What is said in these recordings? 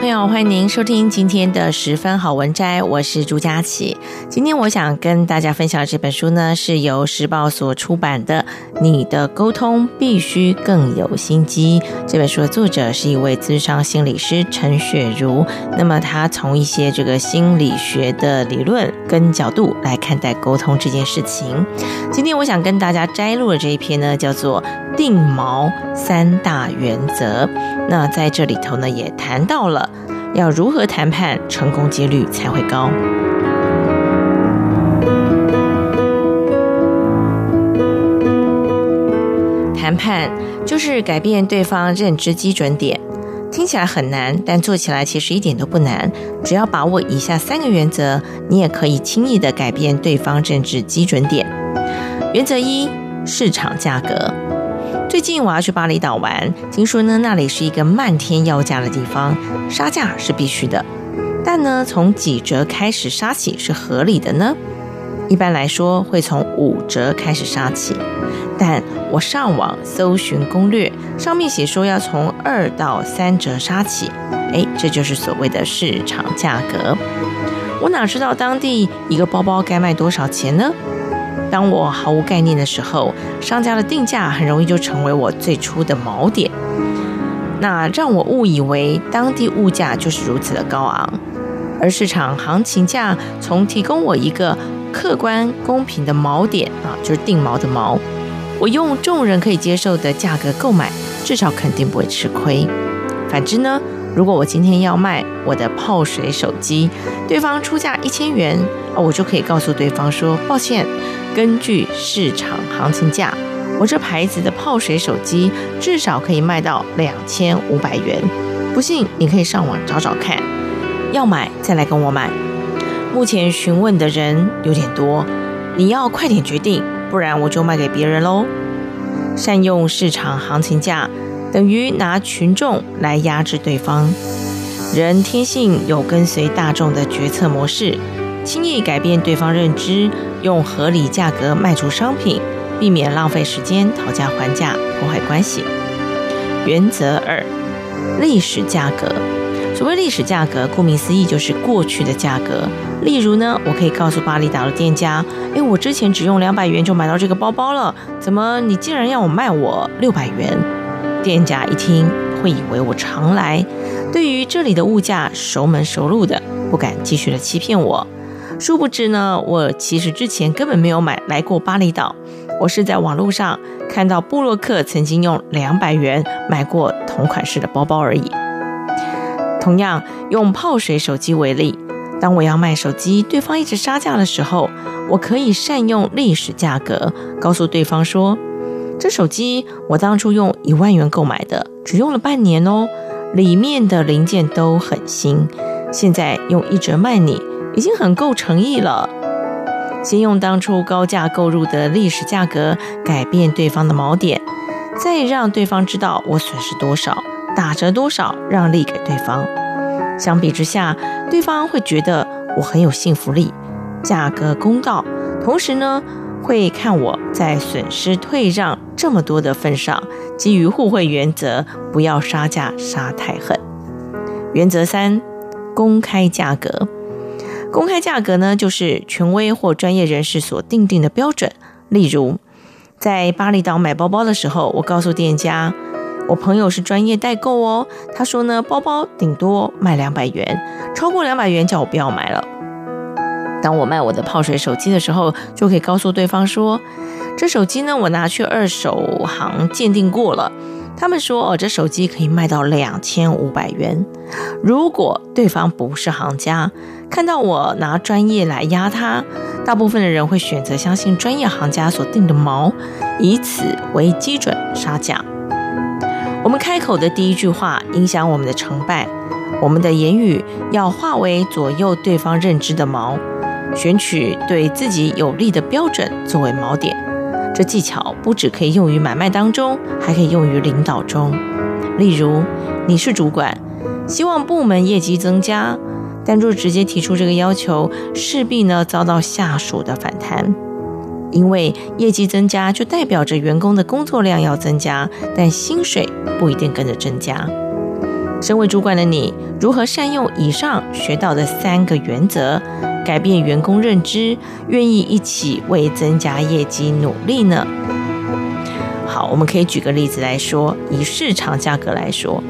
朋友欢迎您收听今天的十分好文摘，我是朱佳琪。今天我想跟大家分享这本书呢，是由时报所出版的《你的沟通必须更有心机》。这本书的作者是一位资商心理师陈雪茹。那么他从一些这个心理学的理论跟角度来看待沟通这件事情。今天我想跟大家摘录的这一篇呢，叫做“定锚三大原则”。那在这里头呢，也谈到了。要如何谈判，成功几率才会高？谈判就是改变对方认知基准点，听起来很难，但做起来其实一点都不难。只要把握以下三个原则，你也可以轻易的改变对方认知基准点。原则一：市场价格。最近我要去巴厘岛玩，听说呢，那里是一个漫天要价的地方，杀价是必须的。但呢，从几折开始杀起是合理的呢？一般来说会从五折开始杀起，但我上网搜寻攻略，上面写说要从二到三折杀起。哎，这就是所谓的市场价格。我哪知道当地一个包包该卖多少钱呢？当我毫无概念的时候，商家的定价很容易就成为我最初的锚点，那让我误以为当地物价就是如此的高昂，而市场行情价从提供我一个客观公平的锚点啊，就是定锚的锚，我用众人可以接受的价格购买，至少肯定不会吃亏。反之呢，如果我今天要卖我的泡水手机，对方出价一千元，我就可以告诉对方说，抱歉。根据市场行情价，我这牌子的泡水手机至少可以卖到两千五百元。不信，你可以上网找找看。要买再来跟我买。目前询问的人有点多，你要快点决定，不然我就卖给别人喽。善用市场行情价，等于拿群众来压制对方。人天性有跟随大众的决策模式。轻易改变对方认知，用合理价格卖出商品，避免浪费时间讨价还价，破坏关系。原则二：历史价格。所谓历史价格，顾名思义就是过去的价格。例如呢，我可以告诉巴厘岛的店家：“诶，我之前只用两百元就买到这个包包了，怎么你竟然要我卖我六百元？”店家一听会以为我常来，对于这里的物价熟门熟路的，不敢继续的欺骗我。殊不知呢，我其实之前根本没有买来过巴厘岛，我是在网络上看到布洛克曾经用两百元买过同款式的包包而已。同样用泡水手机为例，当我要卖手机，对方一直杀价的时候，我可以善用历史价格，告诉对方说，这手机我当初用一万元购买的，只用了半年哦，里面的零件都很新，现在用一折卖你。已经很够诚意了。先用当初高价购入的历史价格改变对方的锚点，再让对方知道我损失多少，打折多少，让利给对方。相比之下，对方会觉得我很有信服力，价格公道，同时呢，会看我在损失退让这么多的份上，基于互惠原则，不要杀价杀太狠。原则三：公开价格。公开价格呢，就是权威或专业人士所定定的标准。例如，在巴厘岛买包包的时候，我告诉店家，我朋友是专业代购哦。他说呢，包包顶多卖两百元，超过两百元叫我不要买了。当我卖我的泡水手机的时候，就可以告诉对方说，这手机呢，我拿去二手行鉴定过了，他们说哦，这手机可以卖到两千五百元。如果对方不是行家，看到我拿专业来压他，大部分的人会选择相信专业行家所定的毛，以此为基准杀价。我们开口的第一句话影响我们的成败，我们的言语要化为左右对方认知的毛。选取对自己有利的标准作为锚点，这技巧不只可以用于买卖当中，还可以用于领导中。例如，你是主管，希望部门业绩增加，但若直接提出这个要求，势必呢遭到下属的反弹，因为业绩增加就代表着员工的工作量要增加，但薪水不一定跟着增加。身为主管的你，如何善用以上学到的三个原则？改变员工认知，愿意一起为增加业绩努力呢？好，我们可以举个例子来说，以市场价格来说，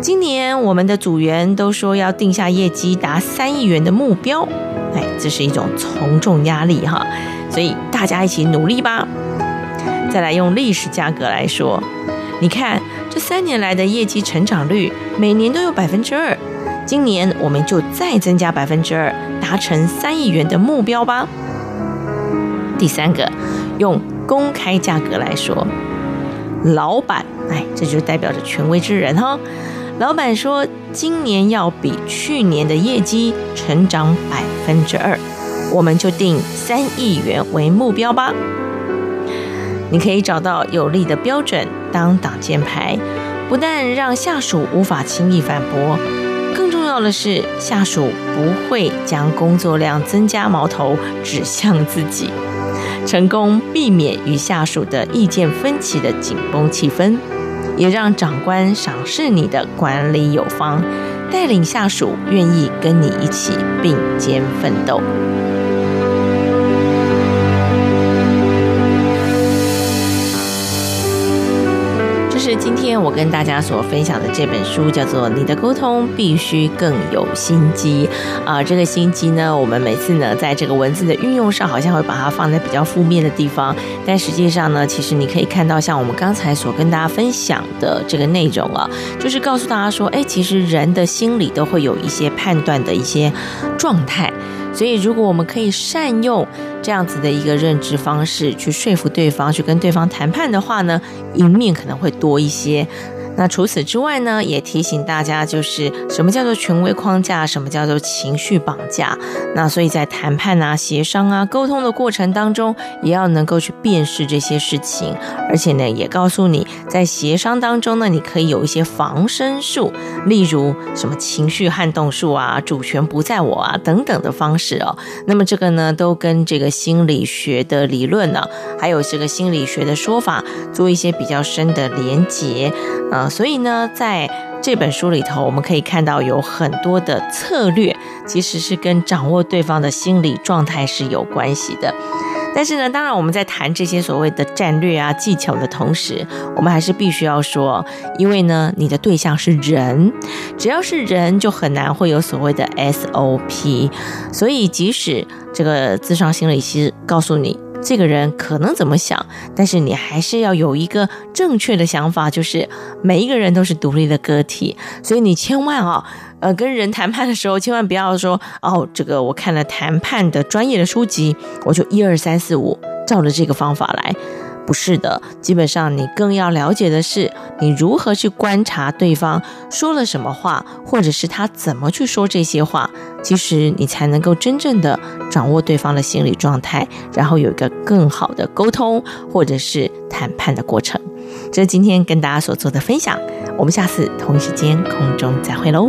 今年我们的组员都说要定下业绩达三亿元的目标，哎，这是一种从众压力哈，所以大家一起努力吧。再来用历史价格来说，你看这三年来的业绩成长率，每年都有百分之二。今年我们就再增加百分之二，达成三亿元的目标吧。第三个，用公开价格来说，老板，哎，这就代表着权威之人哈。老板说，今年要比去年的业绩成长百分之二，我们就定三亿元为目标吧。你可以找到有利的标准当挡箭牌，不但让下属无法轻易反驳。更重要的是，下属不会将工作量增加矛头指向自己，成功避免与下属的意见分歧的紧绷气氛，也让长官赏识你的管理有方，带领下属愿意跟你一起并肩奋斗。今天我跟大家所分享的这本书，叫做《你的沟通必须更有心机》啊。这个心机呢，我们每次呢，在这个文字的运用上，好像会把它放在比较负面的地方，但实际上呢，其实你可以看到，像我们刚才所跟大家分享的这个内容啊，就是告诉大家说，哎，其实人的心里都会有一些判断的一些状态。所以，如果我们可以善用这样子的一个认知方式去说服对方，去跟对方谈判的话呢，赢面可能会多一些。那除此之外呢，也提醒大家，就是什么叫做权威框架，什么叫做情绪绑架。那所以在谈判啊、协商啊、沟通的过程当中，也要能够去辨识这些事情，而且呢，也告诉你在协商当中呢，你可以有一些防身术，例如什么情绪撼动术啊、主权不在我啊等等的方式哦。那么这个呢，都跟这个心理学的理论呢，还有这个心理学的说法做一些比较深的连结啊。所以呢，在这本书里头，我们可以看到有很多的策略，其实是跟掌握对方的心理状态是有关系的。但是呢，当然我们在谈这些所谓的战略啊、技巧的同时，我们还是必须要说，因为呢，你的对象是人，只要是人，就很难会有所谓的 SOP。所以，即使这个自商心理师告诉你，这个人可能怎么想，但是你还是要有一个正确的想法，就是每一个人都是独立的个体，所以你千万啊，呃，跟人谈判的时候，千万不要说哦，这个我看了谈判的专业的书籍，我就一二三四五照着这个方法来。不是的，基本上你更要了解的是，你如何去观察对方说了什么话，或者是他怎么去说这些话，其实你才能够真正的掌握对方的心理状态，然后有一个更好的沟通或者是谈判的过程。这是今天跟大家所做的分享，我们下次同一时间空中再会喽。